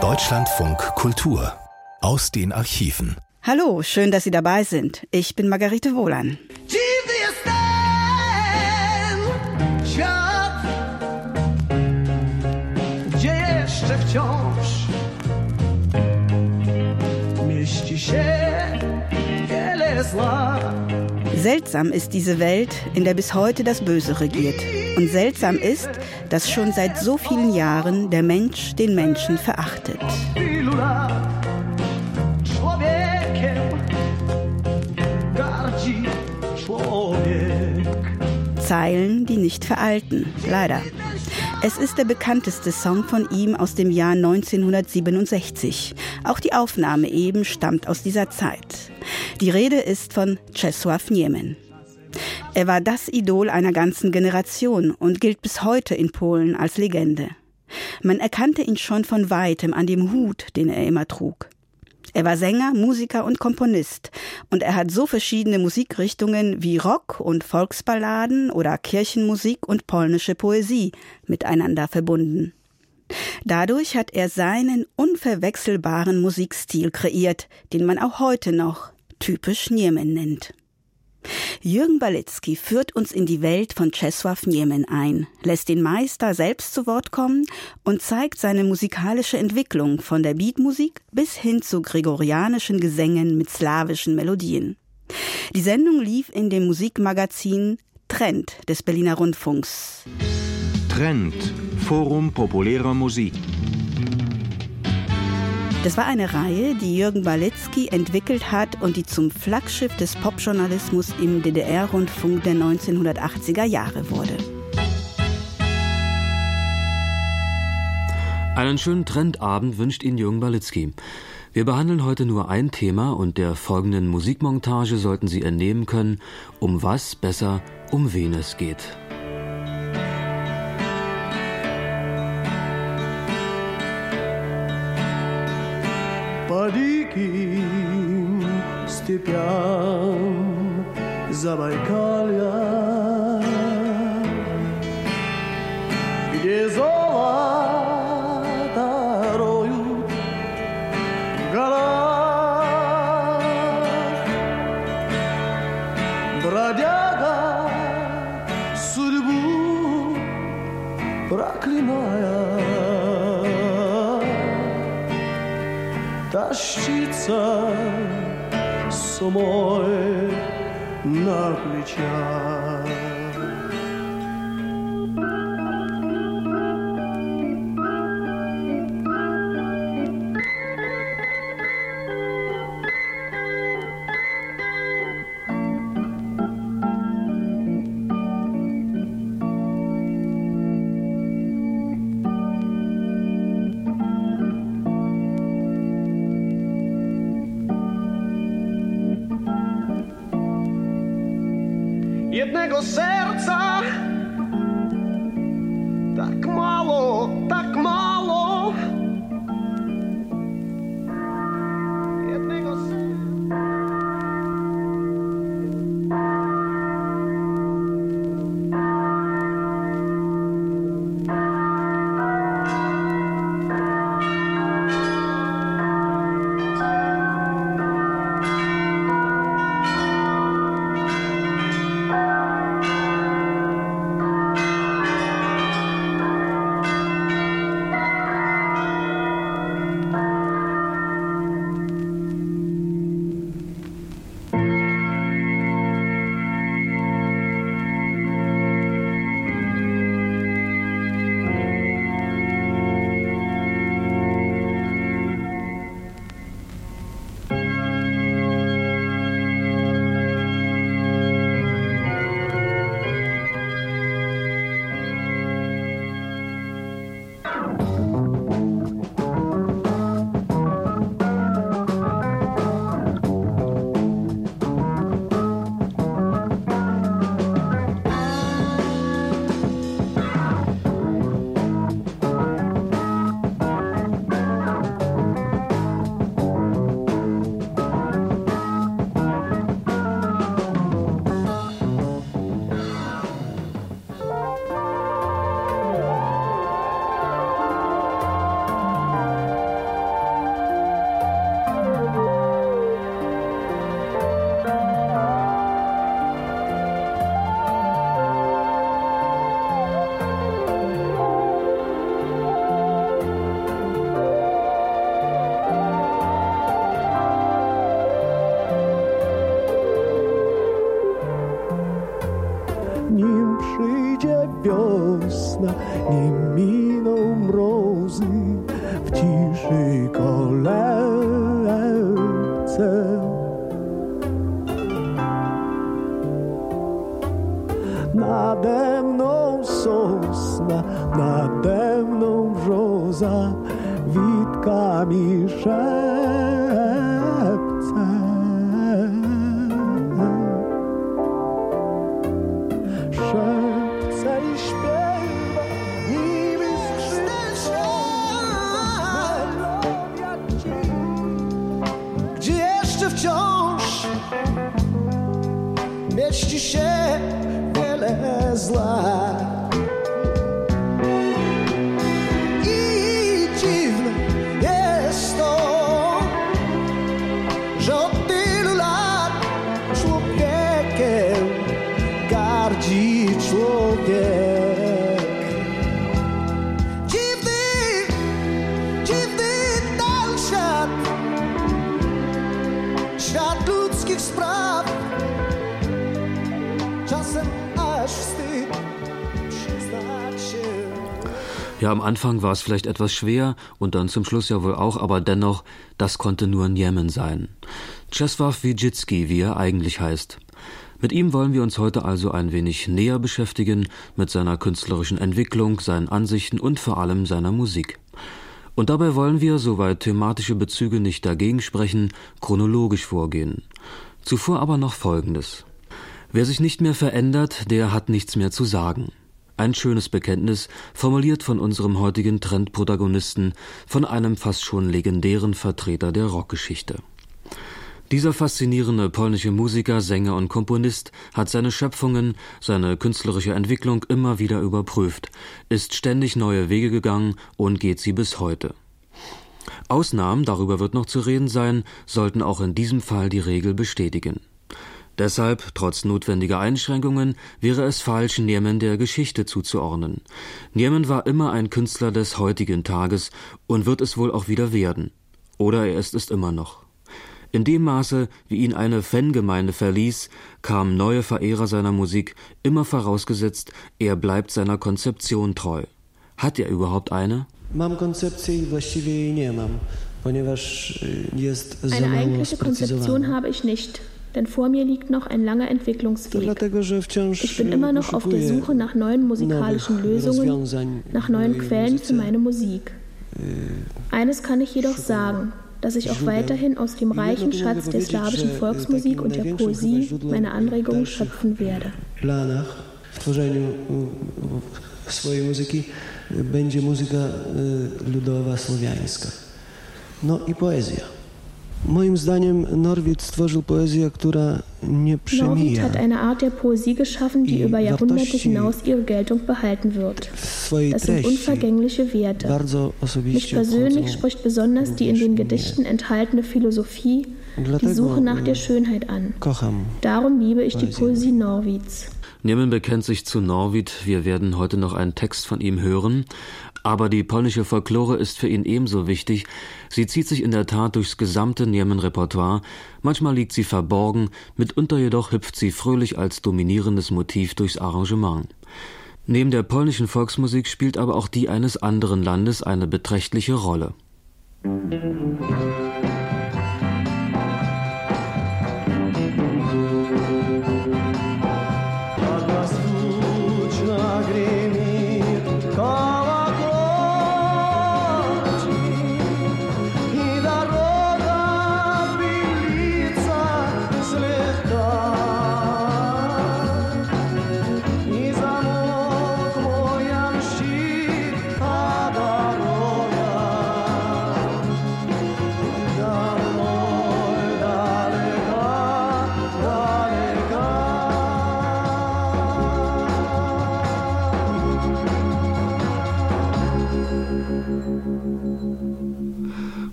Deutschlandfunk Kultur aus den Archiven. Hallo, schön, dass Sie dabei sind. Ich bin Margarete Wohlan. Seltsam ist diese Welt, in der bis heute das Böse regiert. Und seltsam ist, dass schon seit so vielen Jahren der Mensch den Menschen verachtet. Zeilen, die nicht veralten, leider. Es ist der bekannteste Song von ihm aus dem Jahr 1967. Auch die Aufnahme eben stammt aus dieser Zeit. Die Rede ist von Czesław Niemen. Er war das Idol einer ganzen Generation und gilt bis heute in Polen als Legende. Man erkannte ihn schon von weitem an dem Hut, den er immer trug. Er war Sänger, Musiker und Komponist und er hat so verschiedene Musikrichtungen wie Rock und Volksballaden oder Kirchenmusik und polnische Poesie miteinander verbunden. Dadurch hat er seinen unverwechselbaren Musikstil kreiert, den man auch heute noch typisch Niemen nennt. Jürgen Balitzky führt uns in die Welt von Czesław Niemen ein, lässt den Meister selbst zu Wort kommen und zeigt seine musikalische Entwicklung von der Beatmusik bis hin zu gregorianischen Gesängen mit slawischen Melodien. Die Sendung lief in dem Musikmagazin Trend des Berliner Rundfunks. Trend, Forum populärer Musik. Das war eine Reihe, die Jürgen Balitzky entwickelt hat und die zum Flaggschiff des Popjournalismus im DDR-Rundfunk der 1980er Jahre wurde. Einen schönen Trendabend wünscht Ihnen Jürgen Balitzky. Wir behandeln heute nur ein Thema und der folgenden Musikmontage sollten Sie entnehmen können, um was besser, um wen es geht. по диким степям Забайкалья, сердца с умой на плечах. Jednego serca. Ludzkich spraw. Czasem aż wstyd przyznać się. Ja, am Anfang war es vielleicht etwas schwer und dann zum Schluss ja wohl auch, aber dennoch, das konnte nur Niemen sein. Czesław Wijicki, wie er eigentlich heißt. Mit ihm wollen wir uns heute also ein wenig näher beschäftigen, mit seiner künstlerischen Entwicklung, seinen Ansichten und vor allem seiner Musik. Und dabei wollen wir, soweit thematische Bezüge nicht dagegen sprechen, chronologisch vorgehen. Zuvor aber noch Folgendes. Wer sich nicht mehr verändert, der hat nichts mehr zu sagen. Ein schönes Bekenntnis, formuliert von unserem heutigen Trendprotagonisten, von einem fast schon legendären Vertreter der Rockgeschichte. Dieser faszinierende polnische Musiker, Sänger und Komponist hat seine Schöpfungen, seine künstlerische Entwicklung immer wieder überprüft, ist ständig neue Wege gegangen und geht sie bis heute. Ausnahmen, darüber wird noch zu reden sein, sollten auch in diesem Fall die Regel bestätigen. Deshalb, trotz notwendiger Einschränkungen, wäre es falsch, Niemen der Geschichte zuzuordnen. Niemen war immer ein Künstler des heutigen Tages und wird es wohl auch wieder werden. Oder er ist es immer noch. In dem Maße, wie ihn eine Fangemeinde verließ, kamen neue Verehrer seiner Musik, immer vorausgesetzt, er bleibt seiner Konzeption treu. Hat er überhaupt eine? Eine eigentliche Konzeption habe ich nicht, denn vor mir liegt noch ein langer Entwicklungsweg. Ich bin immer noch auf der Suche nach neuen musikalischen Lösungen, nach neuen Quellen für meine Musik. Eines kann ich jedoch sagen, dass ich auch weiterhin aus dem reichen Schatz der slawischen Volksmusik und der Poesie meine Anregungen schöpfen werde. swojej muzyki y, będzie muzyka y, ludowa, słowiańska. No i poezja. Moim zdaniem Norwid stworzył poezję, która nie Norwid przemija hat eine Art der Poesie geschaffen, die über Jahrhunderte hinaus ihre Geltung behalten wird. Das sind unvergängliche Werte. bardzo Mich persönlich spricht besonders die in den mnie. Gedichten enthaltene Philosophie, die Suche nach der Schönheit an. Kocham Darum liebe ich die Poesie. Poesie Norwids. Niemen bekennt sich zu Norwid, wir werden heute noch einen Text von ihm hören, aber die polnische Folklore ist für ihn ebenso wichtig. Sie zieht sich in der Tat durchs gesamte Niemen-Repertoire. Manchmal liegt sie verborgen, mitunter jedoch hüpft sie fröhlich als dominierendes Motiv durchs Arrangement. Neben der polnischen Volksmusik spielt aber auch die eines anderen Landes eine beträchtliche Rolle. Musik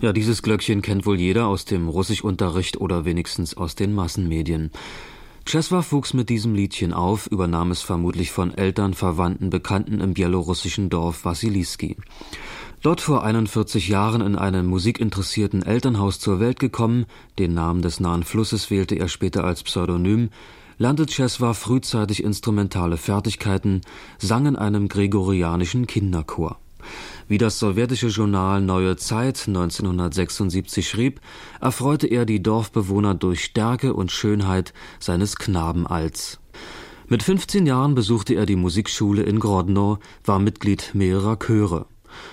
Ja, dieses Glöckchen kennt wohl jeder aus dem Russischunterricht oder wenigstens aus den Massenmedien. Czesław wuchs mit diesem Liedchen auf, übernahm es vermutlich von Eltern, Verwandten, Bekannten im bielorussischen Dorf Wassiliski. Dort vor 41 Jahren in einem musikinteressierten Elternhaus zur Welt gekommen, den Namen des nahen Flusses wählte er später als Pseudonym, lernte Czesław frühzeitig instrumentale Fertigkeiten, sang in einem gregorianischen Kinderchor. Wie das sowjetische Journal Neue Zeit 1976 schrieb, erfreute er die Dorfbewohner durch Stärke und Schönheit seines Knabenalts. Mit 15 Jahren besuchte er die Musikschule in Grodno, war Mitglied mehrerer Chöre.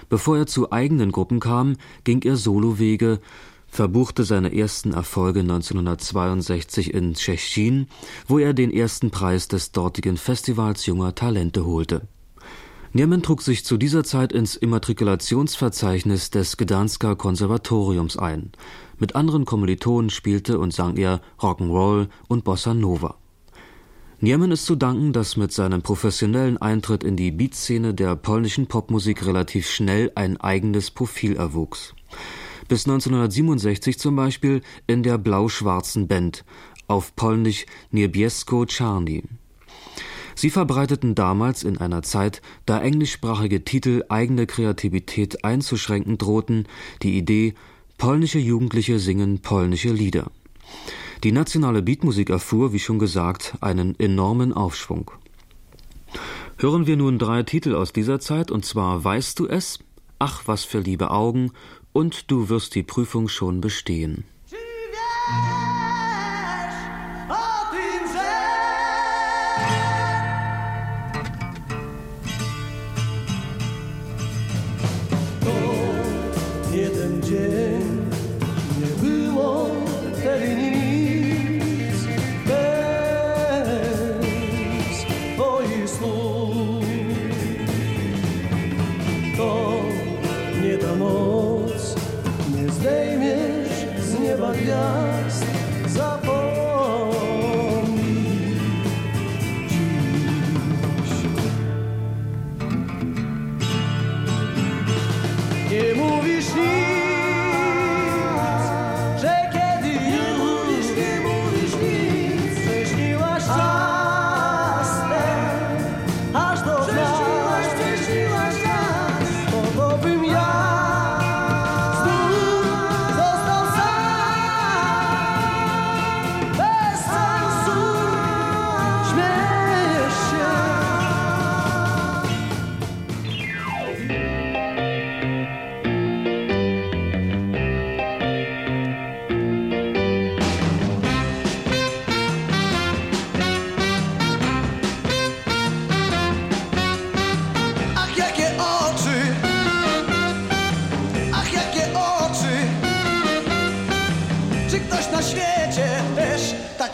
Bevor er zu eigenen Gruppen kam, ging er Solowege, verbuchte seine ersten Erfolge 1962 in Tschechien, wo er den ersten Preis des dortigen Festivals junger Talente holte. Niemen trug sich zu dieser Zeit ins Immatrikulationsverzeichnis des Gdansker Konservatoriums ein. Mit anderen Kommilitonen spielte und sang er Rock'n'Roll und Bossa Nova. Niemen ist zu danken, dass mit seinem professionellen Eintritt in die Beatszene der polnischen Popmusik relativ schnell ein eigenes Profil erwuchs. Bis 1967 zum Beispiel in der blau-schwarzen Band, auf Polnisch Niebiesko Czarni. Sie verbreiteten damals in einer Zeit, da englischsprachige Titel eigene Kreativität einzuschränken drohten, die Idee, polnische Jugendliche singen polnische Lieder. Die nationale Beatmusik erfuhr, wie schon gesagt, einen enormen Aufschwung. Hören wir nun drei Titel aus dieser Zeit, und zwar Weißt du es? Ach, was für liebe Augen und du wirst die Prüfung schon bestehen.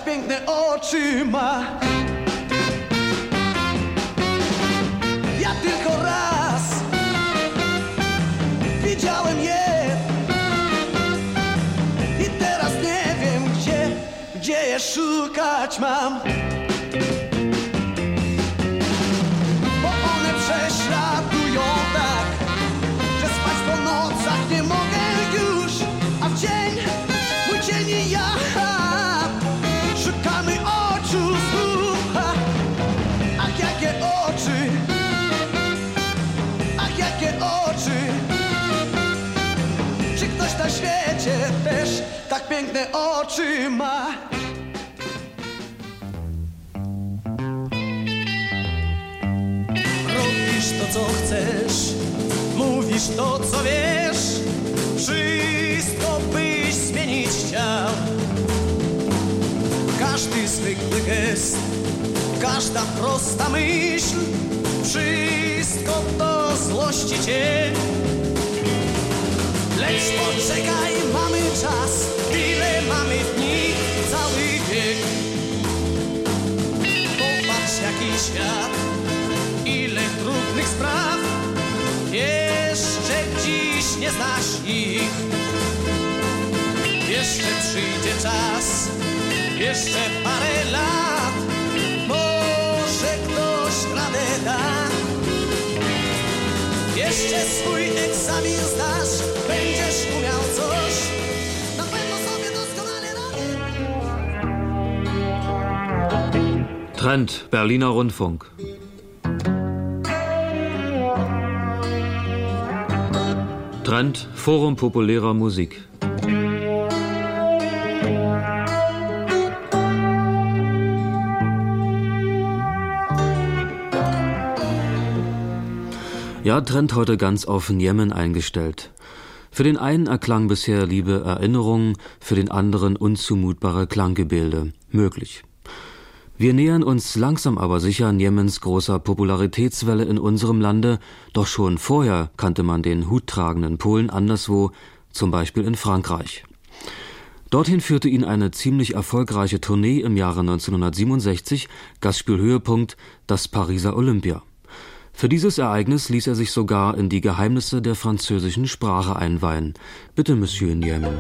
Piękne oczy ma? Ja tylko raz widziałem je i teraz nie wiem gdzie, gdzie je szukać mam. Piękne oczy ma? Robisz to, co chcesz, mówisz to, co wiesz, wszystko byś zmienić chciał. Każdy zwykły gest, każda prosta myśl, wszystko to złości cię. Lecz poczekaj, mamy czas, ile mamy dni, cały wiek. Popatrz, jaki świat, ile trudnych spraw, jeszcze dziś nie znasz ich. Jeszcze przyjdzie czas, jeszcze parę lat, Jeszcze swój egzamin zdasz, będziesz umiał coś. Trend, Berliner Rundfunk. Trend, Forum populärer Musik. Ja, Trend heute ganz auf Jemen eingestellt. Für den einen erklang bisher liebe Erinnerungen, für den anderen unzumutbare Klanggebilde. Möglich. Wir nähern uns langsam aber sicher Niemens großer Popularitätswelle in unserem Lande, doch schon vorher kannte man den huttragenden Polen anderswo, zum Beispiel in Frankreich. Dorthin führte ihn eine ziemlich erfolgreiche Tournee im Jahre 1967, Gastspielhöhepunkt das Pariser Olympia. Für dieses Ereignis ließ er sich sogar in die Geheimnisse der französischen Sprache einweihen. Bitte, Monsieur Niemen.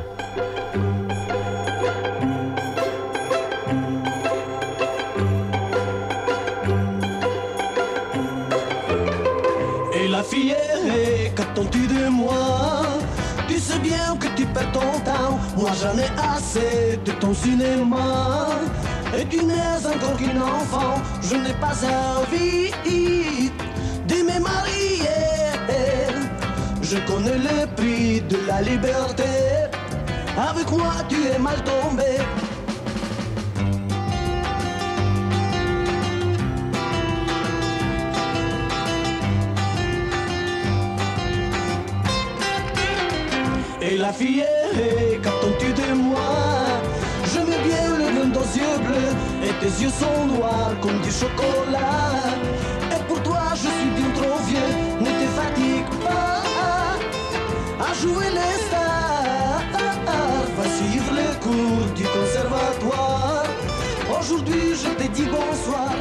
Et la fille, qu'attends-tu de moi Tu sais bien que tu perds ton temps, moi j'en ai assez de ton cinéma. Et tu n'es encore qu'une enfant, je n'ai pas envie de me. Je connais le prix de la liberté, avec moi tu es mal tombé. Et la fille, qu'attends-tu de moi Je mets bien le bleu aux yeux bleus Et tes yeux sont noirs comme du chocolat vieux Ne te fatigue pas à jouer les stars Va suivre les cours du conservatoire Aujourd'hui je te dis bonsoir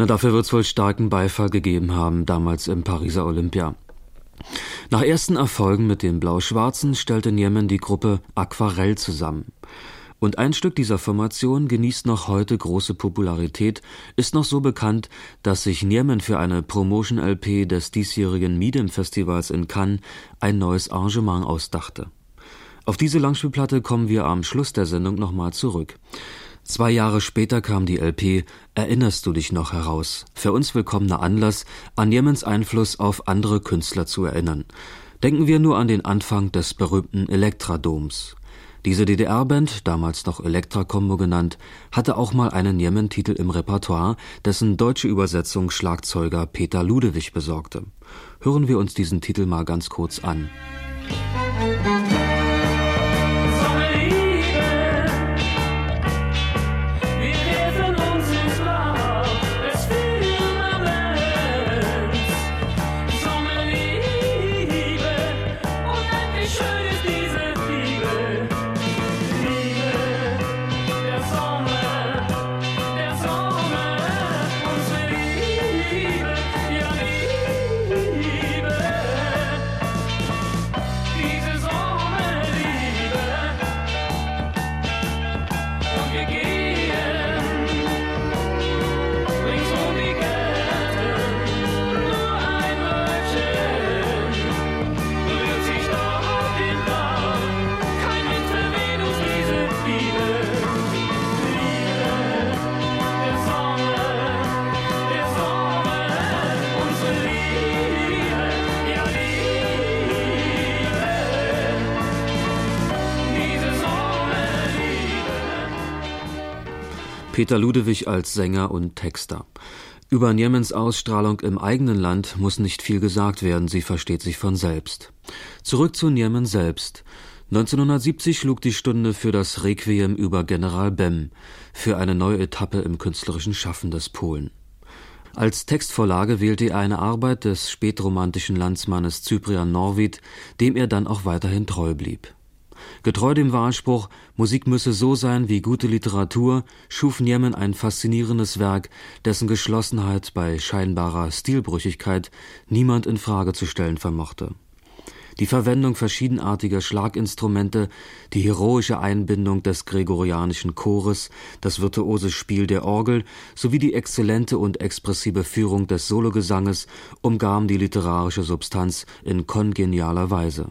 Na, dafür wird's wohl starken Beifall gegeben haben, damals im Pariser Olympia. Nach ersten Erfolgen mit den Blau-Schwarzen stellte Niemen die Gruppe Aquarell zusammen. Und ein Stück dieser Formation genießt noch heute große Popularität, ist noch so bekannt, dass sich Niemen für eine Promotion-LP des diesjährigen Midem-Festivals in Cannes ein neues Arrangement ausdachte. Auf diese Langspielplatte kommen wir am Schluss der Sendung nochmal zurück. Zwei Jahre später kam die LP Erinnerst du dich noch heraus? Für uns willkommener Anlass, an Jemens Einfluss auf andere Künstler zu erinnern. Denken wir nur an den Anfang des berühmten Elektradoms. Diese DDR-Band, damals noch Elektra-Combo genannt, hatte auch mal einen Jemen-Titel im Repertoire, dessen deutsche Übersetzung Schlagzeuger Peter Ludewig besorgte. Hören wir uns diesen Titel mal ganz kurz an. Musik Peter Ludewig als Sänger und Texter. Über Niemens Ausstrahlung im eigenen Land muss nicht viel gesagt werden, sie versteht sich von selbst. Zurück zu Niemen selbst. 1970 schlug die Stunde für das Requiem über General Bem, für eine neue Etappe im künstlerischen Schaffen des Polen. Als Textvorlage wählte er eine Arbeit des spätromantischen Landsmannes Cyprian Norwid, dem er dann auch weiterhin treu blieb. Getreu dem Wahlspruch, Musik müsse so sein wie gute Literatur, schuf Niemen ein faszinierendes Werk, dessen Geschlossenheit bei scheinbarer Stilbrüchigkeit niemand in Frage zu stellen vermochte. Die Verwendung verschiedenartiger Schlaginstrumente, die heroische Einbindung des gregorianischen Chores, das virtuose Spiel der Orgel sowie die exzellente und expressive Führung des Sologesanges umgaben die literarische Substanz in kongenialer Weise.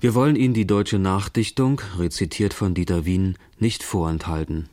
Wir wollen Ihnen die deutsche Nachdichtung, rezitiert von Dieter Wien, nicht vorenthalten.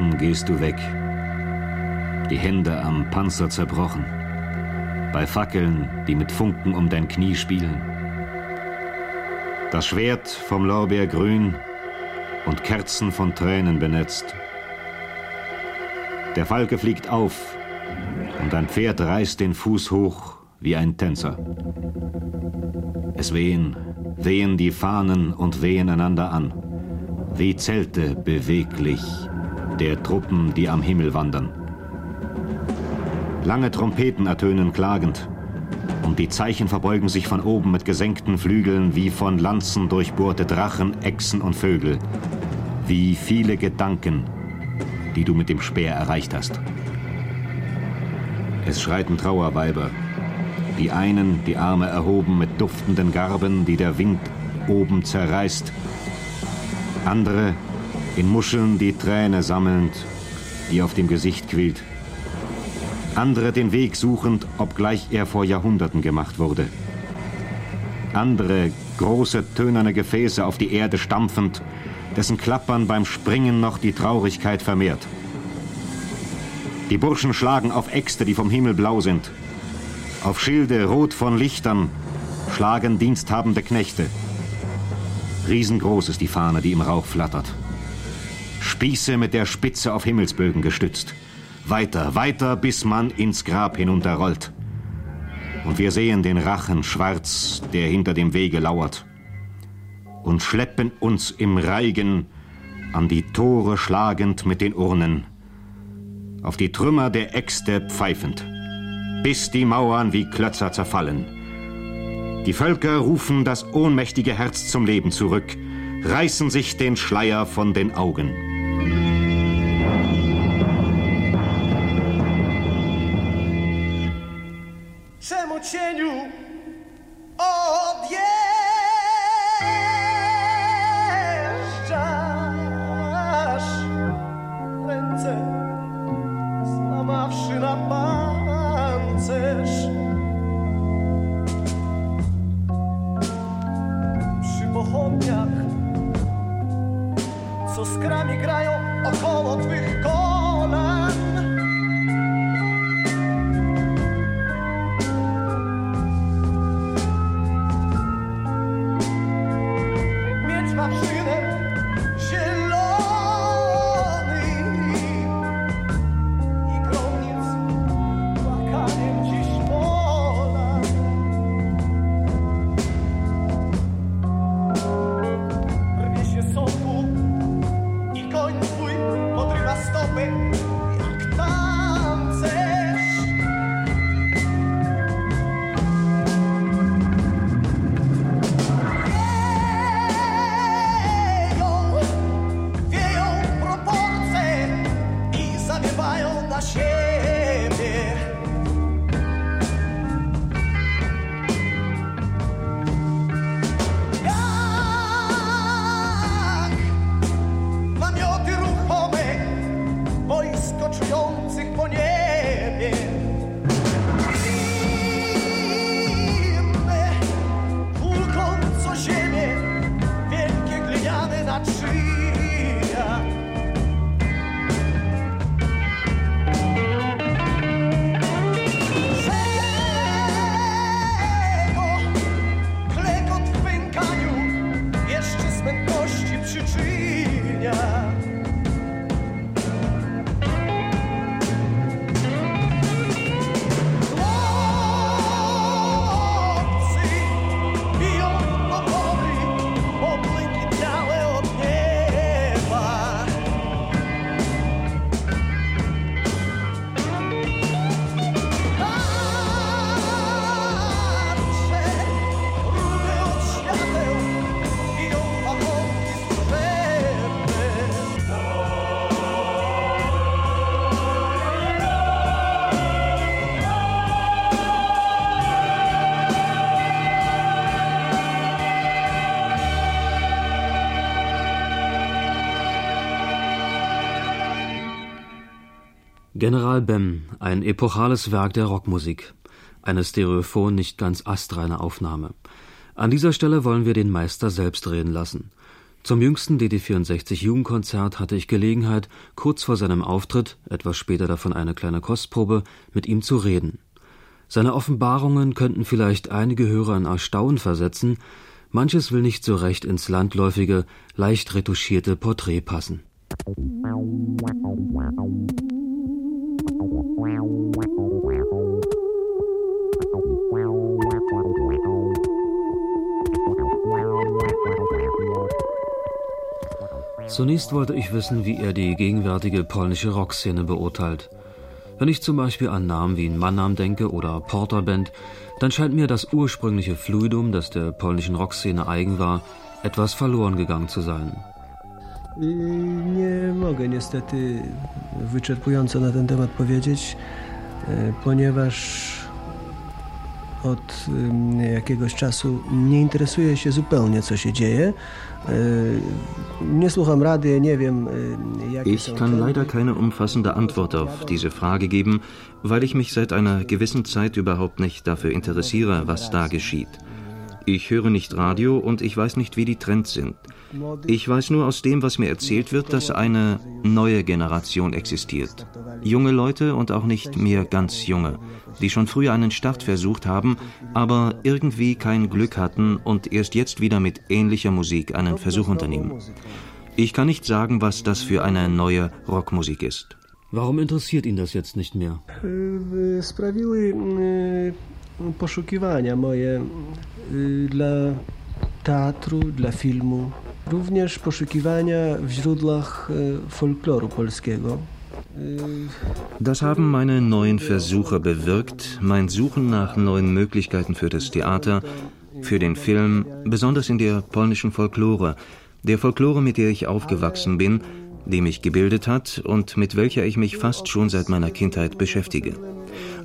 Schatten gehst du weg? Die Hände am Panzer zerbrochen, bei Fackeln, die mit Funken um dein Knie spielen. Das Schwert vom Lorbeer grün und Kerzen von Tränen benetzt. Der Falke fliegt auf und ein Pferd reißt den Fuß hoch wie ein Tänzer. Es wehen, wehen die Fahnen und wehen einander an, wie Zelte beweglich der Truppen, die am Himmel wandern. Lange Trompeten ertönen klagend, und die Zeichen verbeugen sich von oben mit gesenkten Flügeln wie von Lanzen durchbohrte Drachen, Echsen und Vögel, wie viele Gedanken, die du mit dem Speer erreicht hast. Es schreiten Trauerweiber, die einen die Arme erhoben mit duftenden Garben, die der Wind oben zerreißt, andere in Muscheln die Träne sammelnd, die auf dem Gesicht quillt, andere den Weg suchend, obgleich er vor Jahrhunderten gemacht wurde, andere große tönerne Gefäße auf die Erde stampfend, dessen Klappern beim Springen noch die Traurigkeit vermehrt. Die Burschen schlagen auf Äxte, die vom Himmel blau sind. Auf Schilde rot von Lichtern schlagen diensthabende Knechte. Riesengroß ist die Fahne, die im Rauch flattert. Spieße mit der Spitze auf Himmelsbögen gestützt. Weiter, weiter, bis man ins Grab hinunterrollt. Und wir sehen den Rachen schwarz, der hinter dem Wege lauert. Und schleppen uns im Reigen an die Tore schlagend mit den Urnen auf die Trümmer der Äxte pfeifend, bis die Mauern wie Klötzer zerfallen. Die Völker rufen das ohnmächtige Herz zum Leben zurück, reißen sich den Schleier von den Augen. Can you. Oh. General Bem, ein epochales Werk der Rockmusik. Eine stereophon, nicht ganz astreine Aufnahme. An dieser Stelle wollen wir den Meister selbst reden lassen. Zum jüngsten DD64 Jugendkonzert hatte ich Gelegenheit, kurz vor seinem Auftritt, etwas später davon eine kleine Kostprobe, mit ihm zu reden. Seine Offenbarungen könnten vielleicht einige Hörer in Erstaunen versetzen, manches will nicht so recht ins landläufige, leicht retuschierte Porträt passen. Zunächst wollte ich wissen, wie er die gegenwärtige polnische Rockszene beurteilt. Wenn ich zum Beispiel an Namen wie Mannheim denke oder Porterband, dann scheint mir das ursprüngliche Fluidum, das der polnischen Rockszene eigen war, etwas verloren gegangen zu sein. Nie mogę niestety wyczerpująco na ten temat powiedzieć, e, ponieważ od jakiegoś czasu nie interesuje się zupełnie, co się dzieje. E, nie słucham rady, nie wiem, e, Ich kann leider keine umfassende Antwort auf diese Frage geben, weil ich mich seit einer gewissen Zeit überhaupt nicht dafür interessiere, was da geschieht. Ich höre nicht Radio und ich weiß nicht, wie die Trends sind. Ich weiß nur aus dem, was mir erzählt wird, dass eine neue Generation existiert. Junge Leute und auch nicht mehr ganz junge, die schon früher einen Start versucht haben, aber irgendwie kein Glück hatten und erst jetzt wieder mit ähnlicher Musik einen Versuch unternehmen. Ich kann nicht sagen, was das für eine neue Rockmusik ist. Warum interessiert ihn das jetzt nicht mehr? Sprawiły poszukiwania moje dla teatru, dla filmu również poszukiwania w źródłach e, folkloru polskiego. Das haben meine neuen Versuche bewirkt, mein Suchen nach neuen Möglichkeiten für das Theater, für den Film, besonders in der polnischen Folklore, der Folklore, mit der ich aufgewachsen bin, die mich gebildet hat und mit welcher ich mich fast schon seit meiner Kindheit beschäftige.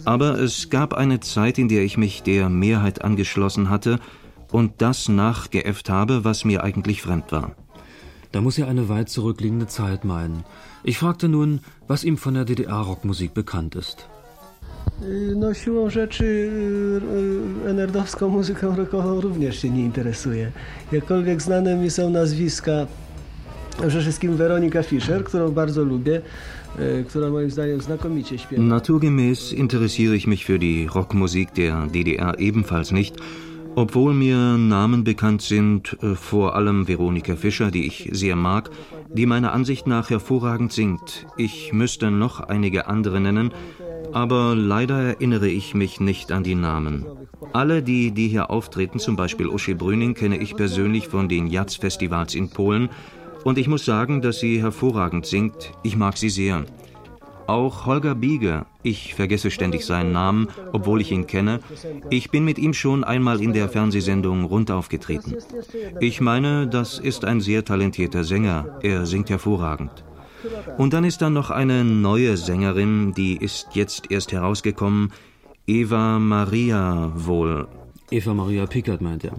Aber es gab eine Zeit, in der ich mich der Mehrheit angeschlossen hatte und das nachgeäfft habe, was mir eigentlich fremd war. Da muss er eine weit zurückliegende Zeit meinen. Ich fragte nun, was ihm von der DDR-Rockmusik bekannt ist. No siłą rzeczy enerdowską muzyką rockową również się nie interesuje. Jakkolwiek znane mi są nazwiska przede wszystkim Weronika Fischer, którą bardzo lubię, która moim zdaniem znakomicie śpiewa. Naturgemäß interessiere ich mich für die Rockmusik der DDR ebenfalls nicht, obwohl mir Namen bekannt sind, äh, vor allem Veronika Fischer, die ich sehr mag, die meiner Ansicht nach hervorragend singt. Ich müsste noch einige andere nennen, aber leider erinnere ich mich nicht an die Namen. Alle, die, die hier auftreten, zum Beispiel Uschi Brüning, kenne ich persönlich von den Jazz-Festivals in Polen und ich muss sagen, dass sie hervorragend singt. Ich mag sie sehr. Auch Holger Bieger, ich vergesse ständig seinen Namen, obwohl ich ihn kenne, ich bin mit ihm schon einmal in der Fernsehsendung rund aufgetreten. Ich meine, das ist ein sehr talentierter Sänger, er singt hervorragend. Und dann ist da noch eine neue Sängerin, die ist jetzt erst herausgekommen, Eva Maria wohl. Eva Maria Pickert meint er.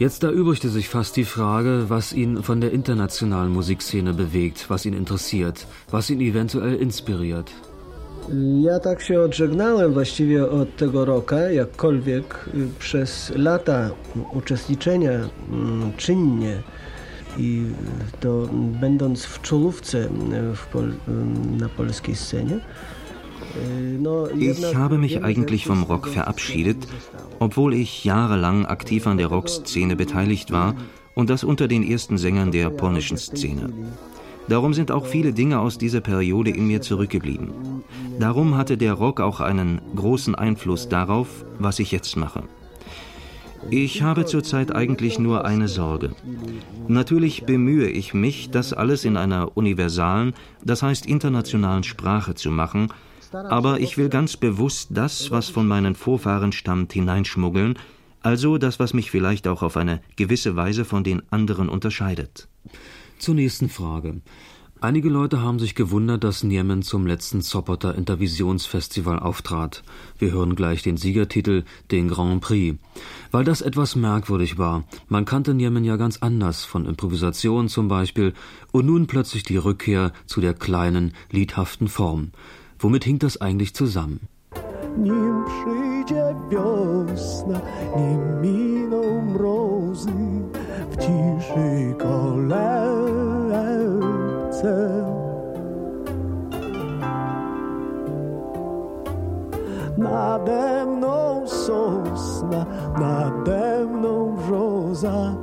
Jetzt erübrigte sich fast die Frage, was ihn von der internationalen Musikszene bewegt, was ihn interessiert, was ihn eventuell inspiriert. Ja tak się odżegnałem właściwie od tego rocka, jakkolwiek przez lata uczestniczenia czynnie i to będąc w czołówce w pol na polskiej scenie. Ich habe mich eigentlich vom Rock verabschiedet, obwohl ich jahrelang aktiv an der Rockszene beteiligt war und das unter den ersten Sängern der polnischen Szene. Darum sind auch viele Dinge aus dieser Periode in mir zurückgeblieben. Darum hatte der Rock auch einen großen Einfluss darauf, was ich jetzt mache. Ich habe zurzeit eigentlich nur eine Sorge. Natürlich bemühe ich mich, das alles in einer universalen, das heißt internationalen Sprache zu machen, aber ich will ganz bewusst das, was von meinen Vorfahren stammt, hineinschmuggeln, also das, was mich vielleicht auch auf eine gewisse Weise von den anderen unterscheidet. Zur nächsten Frage. Einige Leute haben sich gewundert, dass Niemen zum letzten Sopoter Intervisionsfestival auftrat. Wir hören gleich den Siegertitel, den Grand Prix. Weil das etwas merkwürdig war. Man kannte Niemen ja ganz anders, von Improvisation zum Beispiel, und nun plötzlich die Rückkehr zu der kleinen, liedhaften Form. Womit hing das eigentlich zusammen? Nim. Nade mną sosna, nade mną brzoza,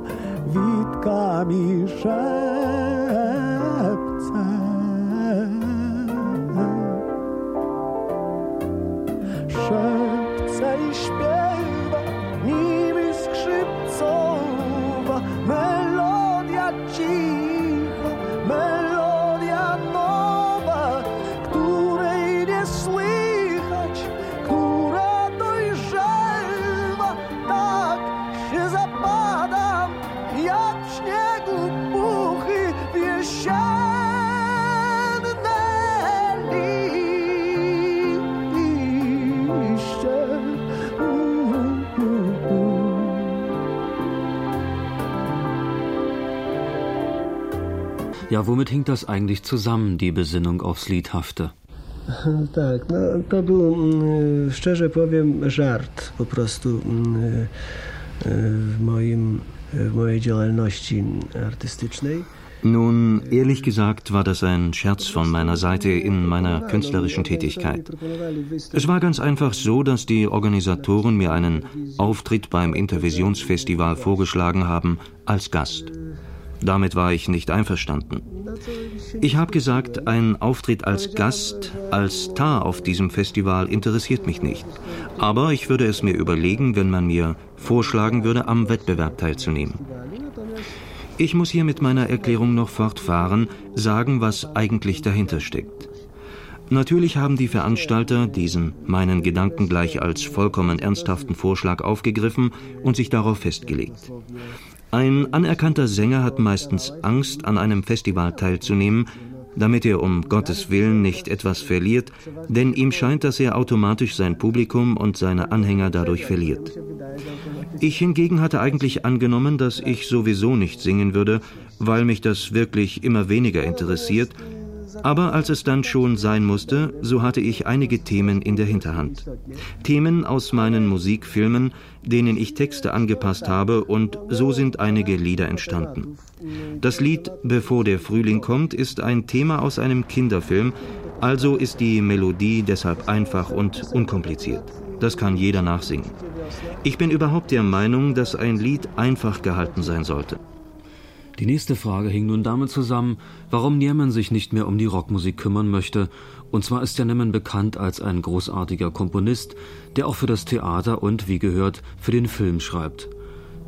witkami szepce. Szepce i śpiewa, Ja, womit hing das eigentlich zusammen, die Besinnung aufs Liedhafte? Tak, no to był, mm, szczerze powiem, żart po prostu mm, y, w, moim, w mojej działalności artystycznej. Nun, ehrlich gesagt war das ein Scherz von meiner Seite in meiner künstlerischen Tätigkeit. Es war ganz einfach so, dass die Organisatoren mir einen Auftritt beim Intervisionsfestival vorgeschlagen haben als Gast. Damit war ich nicht einverstanden. Ich habe gesagt, ein Auftritt als Gast, als Star auf diesem Festival interessiert mich nicht. Aber ich würde es mir überlegen, wenn man mir vorschlagen würde, am Wettbewerb teilzunehmen. Ich muss hier mit meiner Erklärung noch fortfahren, sagen, was eigentlich dahinter steckt. Natürlich haben die Veranstalter diesen meinen Gedanken gleich als vollkommen ernsthaften Vorschlag aufgegriffen und sich darauf festgelegt. Ein anerkannter Sänger hat meistens Angst, an einem Festival teilzunehmen, damit er um Gottes Willen nicht etwas verliert, denn ihm scheint, dass er automatisch sein Publikum und seine Anhänger dadurch verliert. Ich hingegen hatte eigentlich angenommen, dass ich sowieso nicht singen würde, weil mich das wirklich immer weniger interessiert, aber als es dann schon sein musste, so hatte ich einige Themen in der Hinterhand. Themen aus meinen Musikfilmen, denen ich Texte angepasst habe und so sind einige Lieder entstanden. Das Lied Bevor der Frühling kommt ist ein Thema aus einem Kinderfilm, also ist die Melodie deshalb einfach und unkompliziert. Das kann jeder nachsingen. Ich bin überhaupt der Meinung, dass ein Lied einfach gehalten sein sollte. Die nächste Frage hing nun damit zusammen, warum Niemen sich nicht mehr um die Rockmusik kümmern möchte. Und zwar ist ja Niemen bekannt als ein großartiger Komponist, der auch für das Theater und, wie gehört, für den Film schreibt.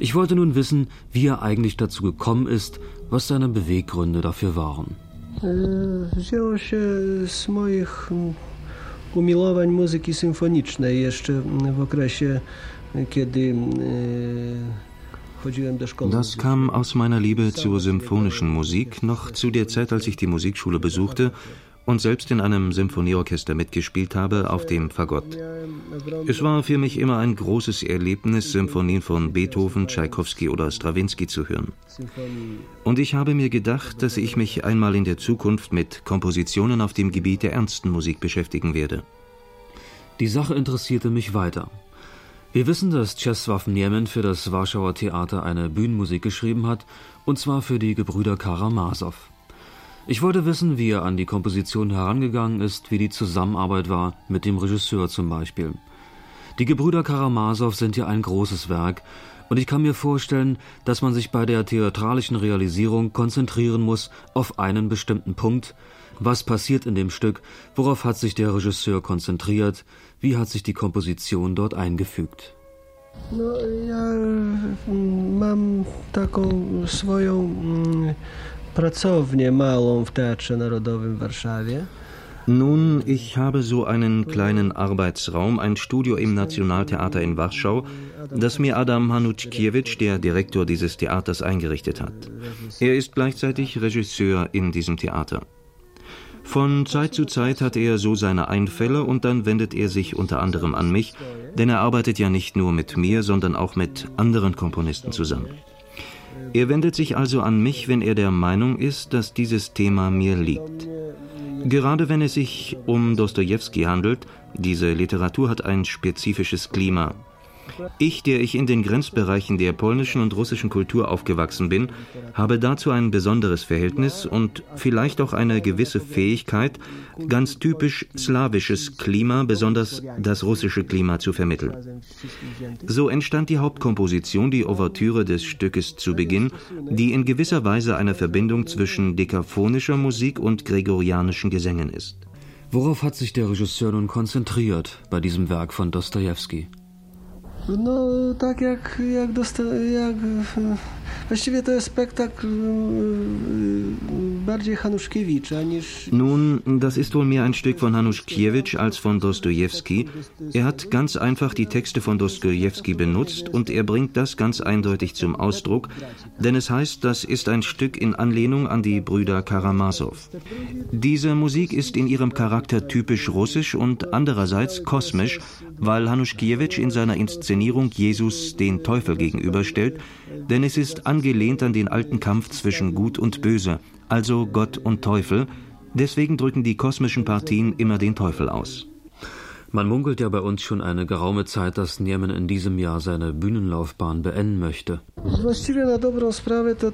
Ich wollte nun wissen, wie er eigentlich dazu gekommen ist, was seine Beweggründe dafür waren. Wzięło się z moich umilowań muzyki symfonicznej jeszcze w okresie, kiedy Das kam aus meiner Liebe zur symphonischen Musik noch zu der Zeit, als ich die Musikschule besuchte und selbst in einem Symphonieorchester mitgespielt habe, auf dem Fagott. Es war für mich immer ein großes Erlebnis, Symphonien von Beethoven, Tschaikowski oder Strawinski zu hören. Und ich habe mir gedacht, dass ich mich einmal in der Zukunft mit Kompositionen auf dem Gebiet der ernsten Musik beschäftigen werde. Die Sache interessierte mich weiter. Wir wissen, dass Czesław Niemen für das Warschauer Theater eine Bühnenmusik geschrieben hat, und zwar für die Gebrüder Karamasow. Ich wollte wissen, wie er an die Komposition herangegangen ist, wie die Zusammenarbeit war, mit dem Regisseur zum Beispiel. Die Gebrüder Karamasow sind ja ein großes Werk, und ich kann mir vorstellen, dass man sich bei der theatralischen Realisierung konzentrieren muss auf einen bestimmten Punkt. Was passiert in dem Stück? Worauf hat sich der Regisseur konzentriert? Wie hat sich die Komposition dort eingefügt? No, ja mam taką swoją pracownię małą w Teatrze Narodowym w Warszawie. Nun, ich habe so einen kleinen Arbeitsraum, ein Studio im Nationaltheater in Warschau, das mir Adam Hanuczkiewicz, der Direktor dieses Theaters, eingerichtet hat. Er ist gleichzeitig Regisseur in diesem Theater. Von Zeit zu Zeit hat er so seine Einfälle und dann wendet er sich unter anderem an mich, denn er arbeitet ja nicht nur mit mir, sondern auch mit anderen Komponisten zusammen. Er wendet sich also an mich, wenn er der Meinung ist, dass dieses Thema mir liegt. Gerade wenn es sich um Dostoevsky handelt, diese Literatur hat ein spezifisches Klima. Ich, der ich in den Grenzbereichen der polnischen und russischen Kultur aufgewachsen bin, habe dazu ein besonderes Verhältnis und vielleicht auch eine gewisse Fähigkeit, ganz typisch slawisches Klima, besonders das russische Klima zu vermitteln. So entstand die Hauptkomposition, die Ouvertüre des Stückes zu Beginn, die in gewisser Weise eine Verbindung zwischen dekaphonischer Musik und gregorianischen Gesängen ist. Worauf hat sich der Regisseur nun konzentriert bei diesem Werk von Dostojewski? No, tak jak, jak, jak Właściwie to jest spektakl bardziej Hanuszkiewicza niż... Nun, das ist wohl mehr ein Stück von Hanuszkiewicz als von Dostojewski. Er hat ganz einfach die Texte von Dostojewski benutzt und er bringt das ganz eindeutig zum Ausdruck, denn es heißt, das ist ein Stück in Anlehnung an die Brüder Karamasow. Diese Musik ist in ihrem Charakter typisch russisch und andererseits kosmisch, weil Hanuszkiewicz in seiner Inszenierung Jesus den Teufel gegenüberstellt, denn es ist angelehnt an den alten Kampf zwischen Gut und Böse, also Gott und Teufel, deswegen drücken die kosmischen Partien immer den Teufel aus. Man munkelt ja bei uns schon eine geraume Zeit, dass Niemen in diesem Jahr seine Bühnenlaufbahn beenden möchte. Właściwie na dobrą sprawę to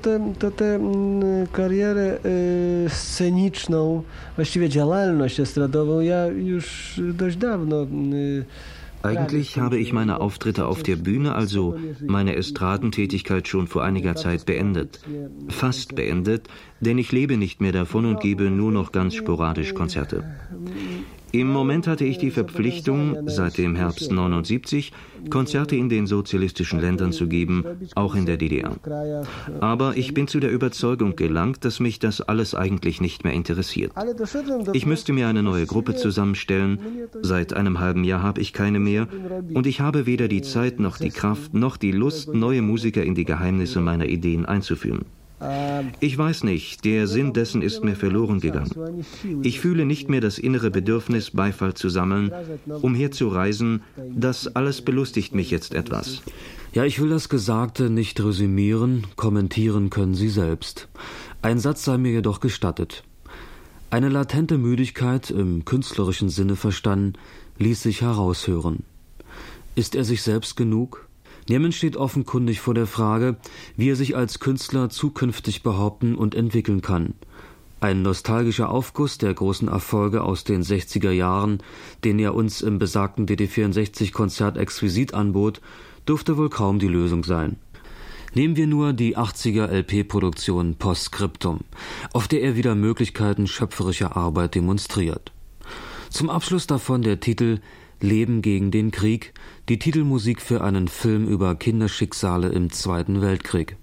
tę mm, karierę y, sceniczną, właściwie działalność estradową ja już dość dawno y, Eigentlich habe ich meine Auftritte auf der Bühne, also meine Estradentätigkeit schon vor einiger Zeit beendet. Fast beendet, denn ich lebe nicht mehr davon und gebe nur noch ganz sporadisch Konzerte. Im Moment hatte ich die Verpflichtung, seit dem Herbst 79 Konzerte in den sozialistischen Ländern zu geben, auch in der DDR. Aber ich bin zu der Überzeugung gelangt, dass mich das alles eigentlich nicht mehr interessiert. Ich müsste mir eine neue Gruppe zusammenstellen. Seit einem halben Jahr habe ich keine mehr und ich habe weder die Zeit noch die Kraft noch die Lust, neue Musiker in die Geheimnisse meiner Ideen einzuführen. Ich weiß nicht, der Sinn dessen ist mir verloren gegangen. Ich fühle nicht mehr das innere Bedürfnis, Beifall zu sammeln, umherzureisen. Das alles belustigt mich jetzt etwas. Ja, ich will das Gesagte nicht resümieren, kommentieren können Sie selbst. Ein Satz sei mir jedoch gestattet. Eine latente Müdigkeit, im künstlerischen Sinne verstanden, ließ sich heraushören. Ist er sich selbst genug? Niemen steht offenkundig vor der Frage, wie er sich als Künstler zukünftig behaupten und entwickeln kann. Ein nostalgischer Aufguss der großen Erfolge aus den 60er Jahren, den er uns im besagten DD64-Konzert exquisit anbot, dürfte wohl kaum die Lösung sein. Nehmen wir nur die 80er LP-Produktion Postscriptum, auf der er wieder Möglichkeiten schöpferischer Arbeit demonstriert. Zum Abschluss davon der Titel Leben gegen den Krieg, die Titelmusik für einen Film über Kinderschicksale im Zweiten Weltkrieg.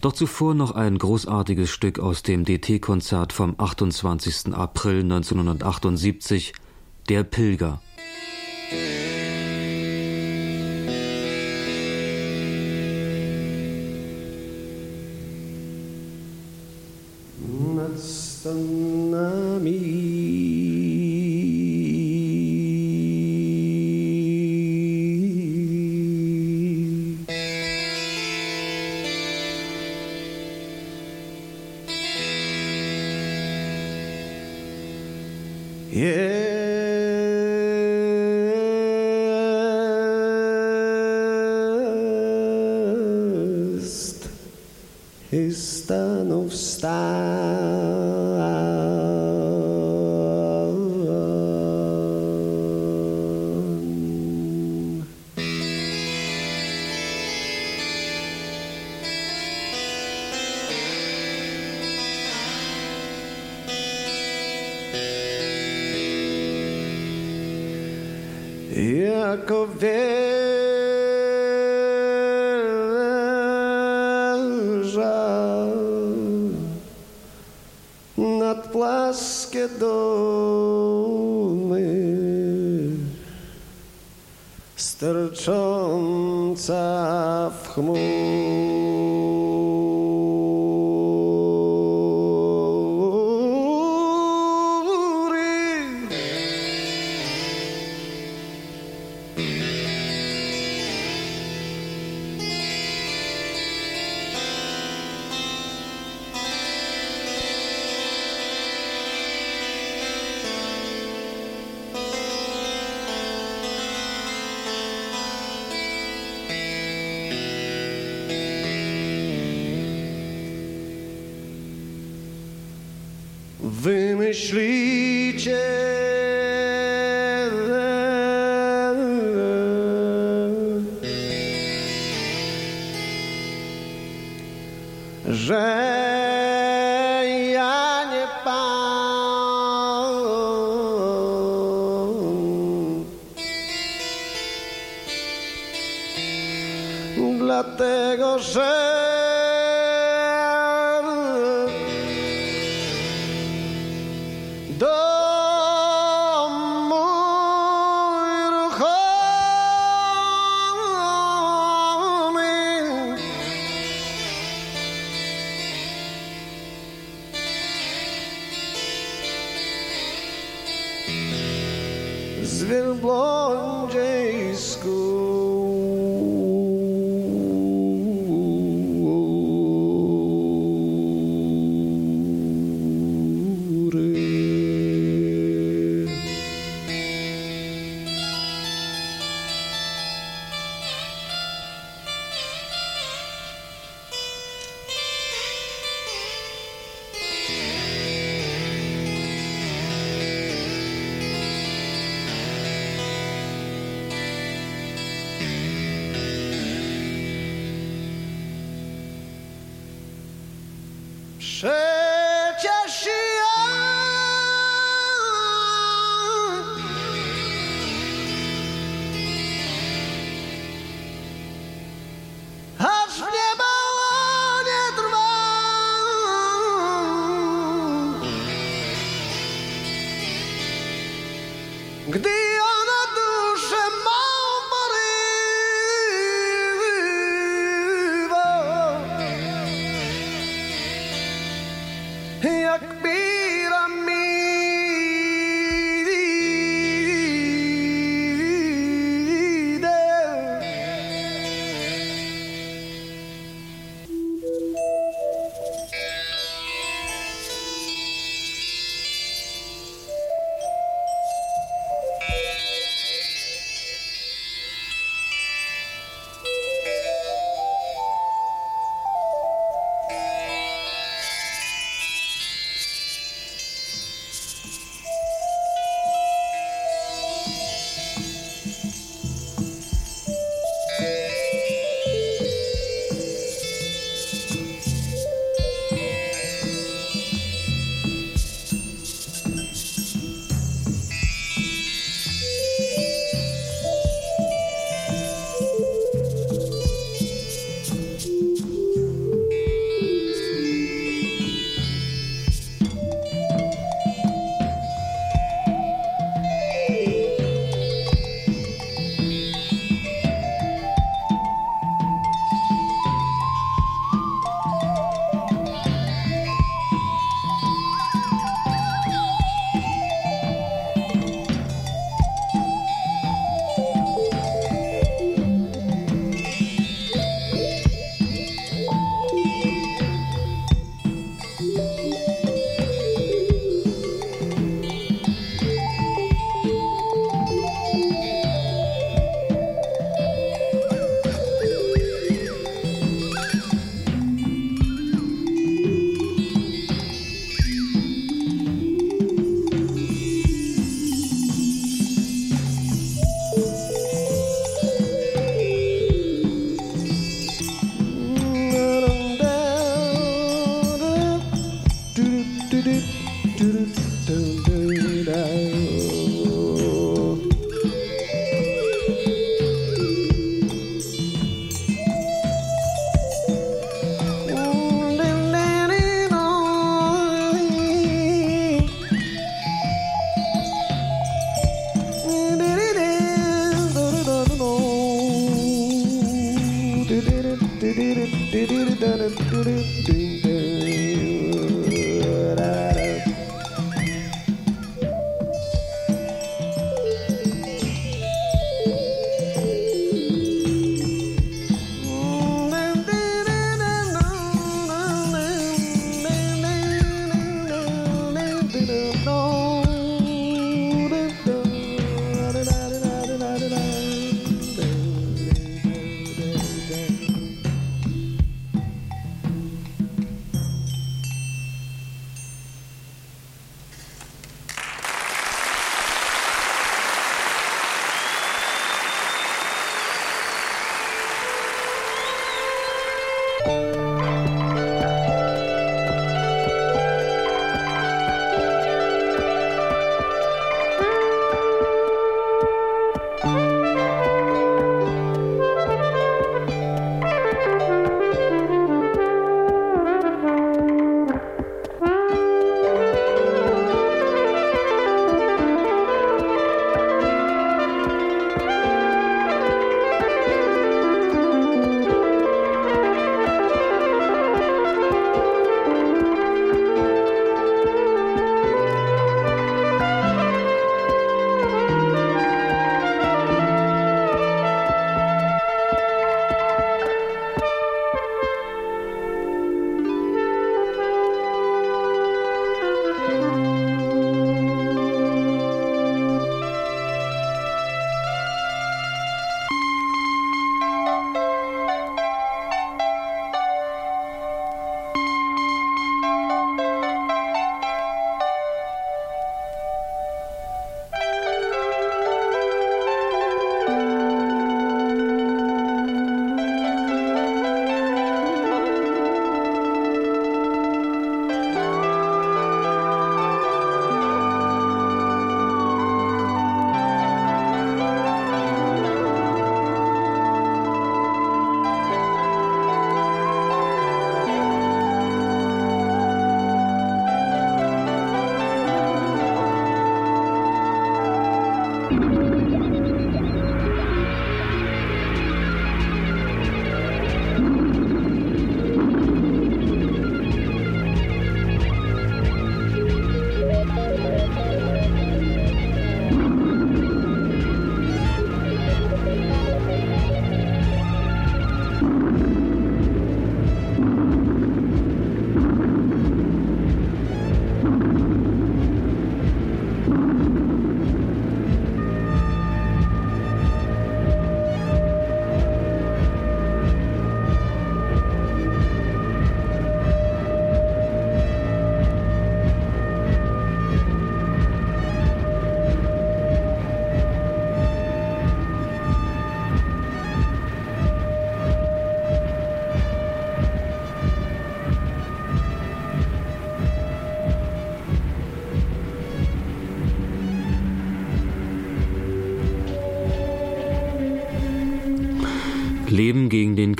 Doch zuvor noch ein großartiges Stück aus dem DT-Konzert vom 28. April 1978, Der Pilger. jako Волоське доми стерчонця в хмурі. Z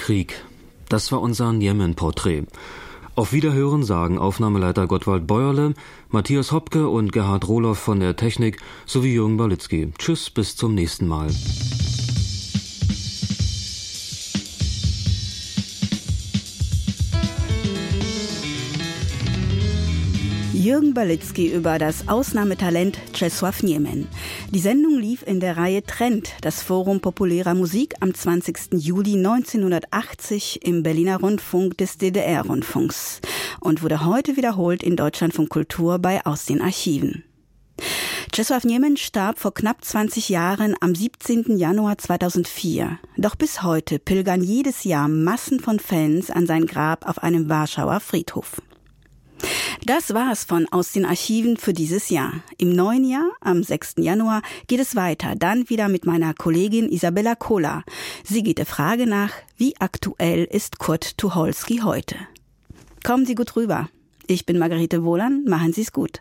Krieg. Das war unser Niemen-Porträt. Auf Wiederhören sagen Aufnahmeleiter Gottwald Beuerle, Matthias Hopke und Gerhard Rohloff von der Technik sowie Jürgen Balitzky. Tschüss, bis zum nächsten Mal. Jürgen Balitzky über das Ausnahmetalent Czesław Niemen. Die Sendung lief in der Reihe Trend, das Forum populärer Musik am 20. Juli 1980 im Berliner Rundfunk des DDR-Rundfunks und wurde heute wiederholt in Deutschland von Kultur bei Aus den Archiven. Czesław Niemen starb vor knapp 20 Jahren am 17. Januar 2004. Doch bis heute pilgern jedes Jahr Massen von Fans an sein Grab auf einem Warschauer Friedhof. Das war's von aus den Archiven für dieses Jahr. Im neuen Jahr, am 6. Januar, geht es weiter, dann wieder mit meiner Kollegin Isabella Kohler. Sie geht der Frage nach, wie aktuell ist Kurt Tucholsky heute? Kommen Sie gut rüber. Ich bin Margarete Wohlan, machen Sie's gut.